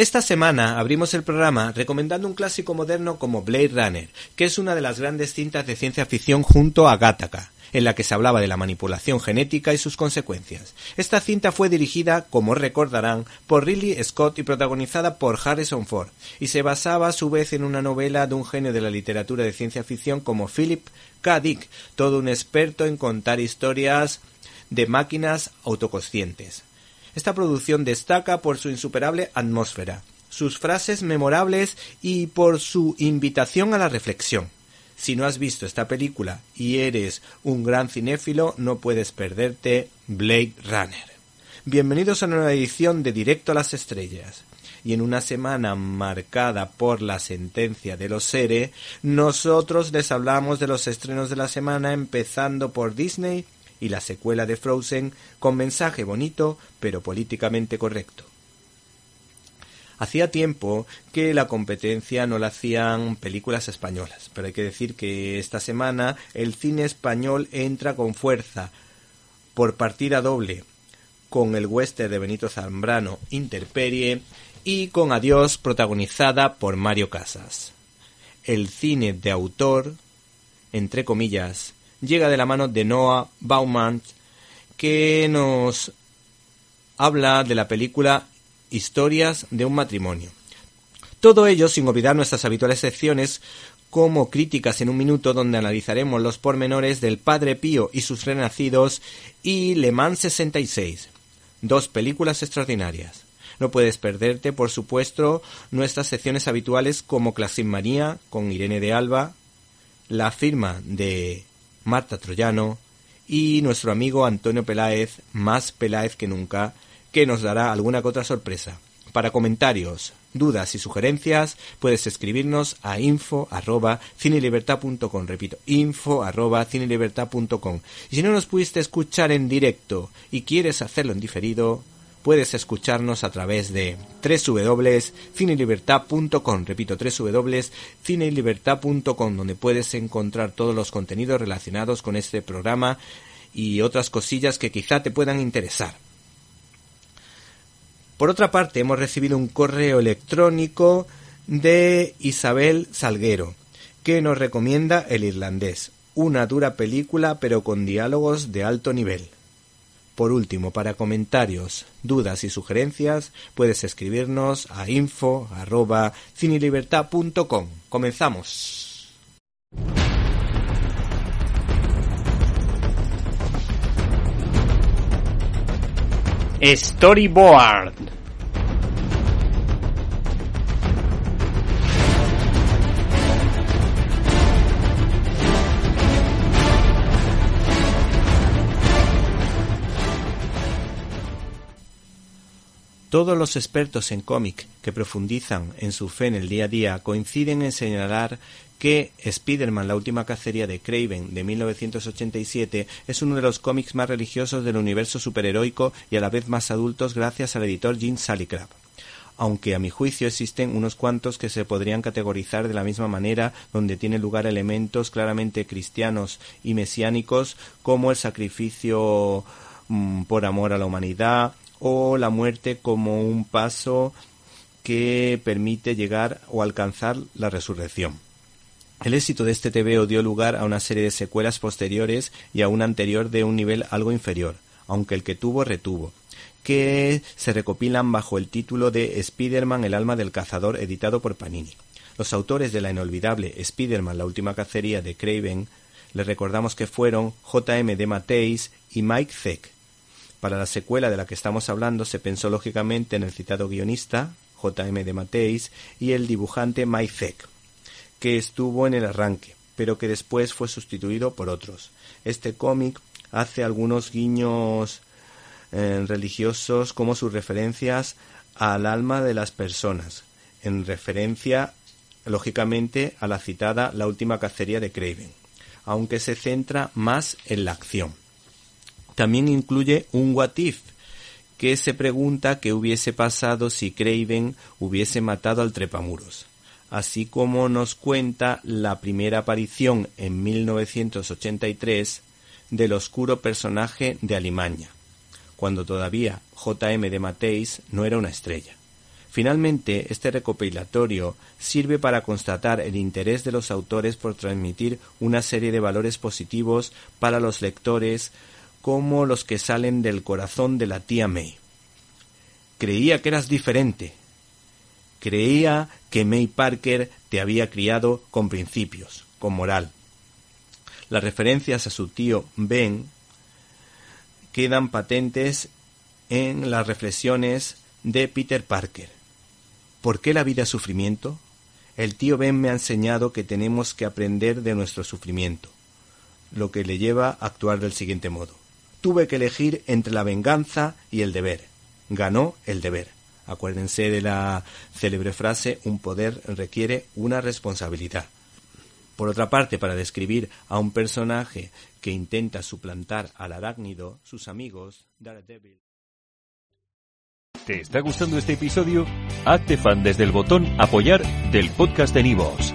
Esta semana abrimos el programa recomendando un clásico moderno como Blade Runner, que es una de las grandes cintas de ciencia ficción junto a Gattaca, en la que se hablaba de la manipulación genética y sus consecuencias. Esta cinta fue dirigida, como recordarán, por Ridley Scott y protagonizada por Harrison Ford, y se basaba a su vez en una novela de un genio de la literatura de ciencia ficción como Philip K. Dick, todo un experto en contar historias de máquinas autoconscientes. Esta producción destaca por su insuperable atmósfera, sus frases memorables y por su invitación a la reflexión. Si no has visto esta película y eres un gran cinéfilo, no puedes perderte Blade Runner. Bienvenidos a una nueva edición de Directo a las Estrellas. Y en una semana marcada por la sentencia de los SERE, nosotros les hablamos de los estrenos de la semana, empezando por Disney y la secuela de Frozen con mensaje bonito pero políticamente correcto. Hacía tiempo que la competencia no la hacían películas españolas, pero hay que decir que esta semana el cine español entra con fuerza por partida doble con el western de Benito Zambrano Interperie y con Adiós protagonizada por Mario Casas. El cine de autor, entre comillas, llega de la mano de Noah Baumann, que nos habla de la película Historias de un matrimonio. Todo ello sin olvidar nuestras habituales secciones como críticas en un minuto donde analizaremos los pormenores del Padre Pío y sus renacidos y Le Mans 66. Dos películas extraordinarias. No puedes perderte, por supuesto, nuestras secciones habituales como Classic Manía con Irene de Alba, la firma de Marta Troyano y nuestro amigo Antonio Peláez, más Peláez que nunca, que nos dará alguna que otra sorpresa. Para comentarios, dudas y sugerencias puedes escribirnos a info arroba cinelibertad.com, repito, info arroba cinelibertad.com. Y si no nos pudiste escuchar en directo y quieres hacerlo en diferido, puedes escucharnos a través de www.cinelibertad.com, repito, www.cinelibertad.com, donde puedes encontrar todos los contenidos relacionados con este programa y otras cosillas que quizá te puedan interesar. Por otra parte, hemos recibido un correo electrónico de Isabel Salguero, que nos recomienda El Irlandés, una dura película pero con diálogos de alto nivel. Por último, para comentarios, dudas y sugerencias, puedes escribirnos a info arroba cinelibertad.com. Comenzamos. Storyboard. Todos los expertos en cómic que profundizan en su fe en el día a día coinciden en señalar que Spider-Man, la última cacería de Craven de 1987, es uno de los cómics más religiosos del universo superheroico y a la vez más adultos gracias al editor Jim Salicraft aunque a mi juicio existen unos cuantos que se podrían categorizar de la misma manera, donde tienen lugar elementos claramente cristianos y mesiánicos, como el sacrificio mm, por amor a la humanidad o la muerte como un paso que permite llegar o alcanzar la resurrección. El éxito de este TVO dio lugar a una serie de secuelas posteriores y a una anterior de un nivel algo inferior, aunque el que tuvo retuvo. que se recopilan bajo el título de Spider-Man, el alma del cazador, editado por Panini. Los autores de la inolvidable Spider-Man, la última cacería de Craven, les recordamos que fueron J.M. de Mateis y Mike Zeck. Para la secuela de la que estamos hablando se pensó lógicamente en el citado guionista, J.M. de Mateis, y el dibujante Mike Zeck, que estuvo en el arranque, pero que después fue sustituido por otros. Este cómic hace algunos guiños eh, religiosos como sus referencias al alma de las personas, en referencia lógicamente a la citada La última cacería de Craven, aunque se centra más en la acción. También incluye un what if, que se pregunta qué hubiese pasado si Craven hubiese matado al trepamuros, así como nos cuenta la primera aparición en 1983 del oscuro personaje de Alimaña, cuando todavía J.M. de Mateis no era una estrella. Finalmente, este recopilatorio sirve para constatar el interés de los autores por transmitir una serie de valores positivos para los lectores como los que salen del corazón de la tía May. Creía que eras diferente. Creía que May Parker te había criado con principios, con moral. Las referencias a su tío Ben quedan patentes en las reflexiones de Peter Parker. ¿Por qué la vida es sufrimiento? El tío Ben me ha enseñado que tenemos que aprender de nuestro sufrimiento, lo que le lleva a actuar del siguiente modo. Tuve que elegir entre la venganza y el deber. Ganó el deber. Acuérdense de la célebre frase un poder requiere una responsabilidad. Por otra parte, para describir a un personaje que intenta suplantar al arácnido, sus amigos. ¿Te está gustando este episodio? Hazte fan desde el botón Apoyar del podcast de Nivos.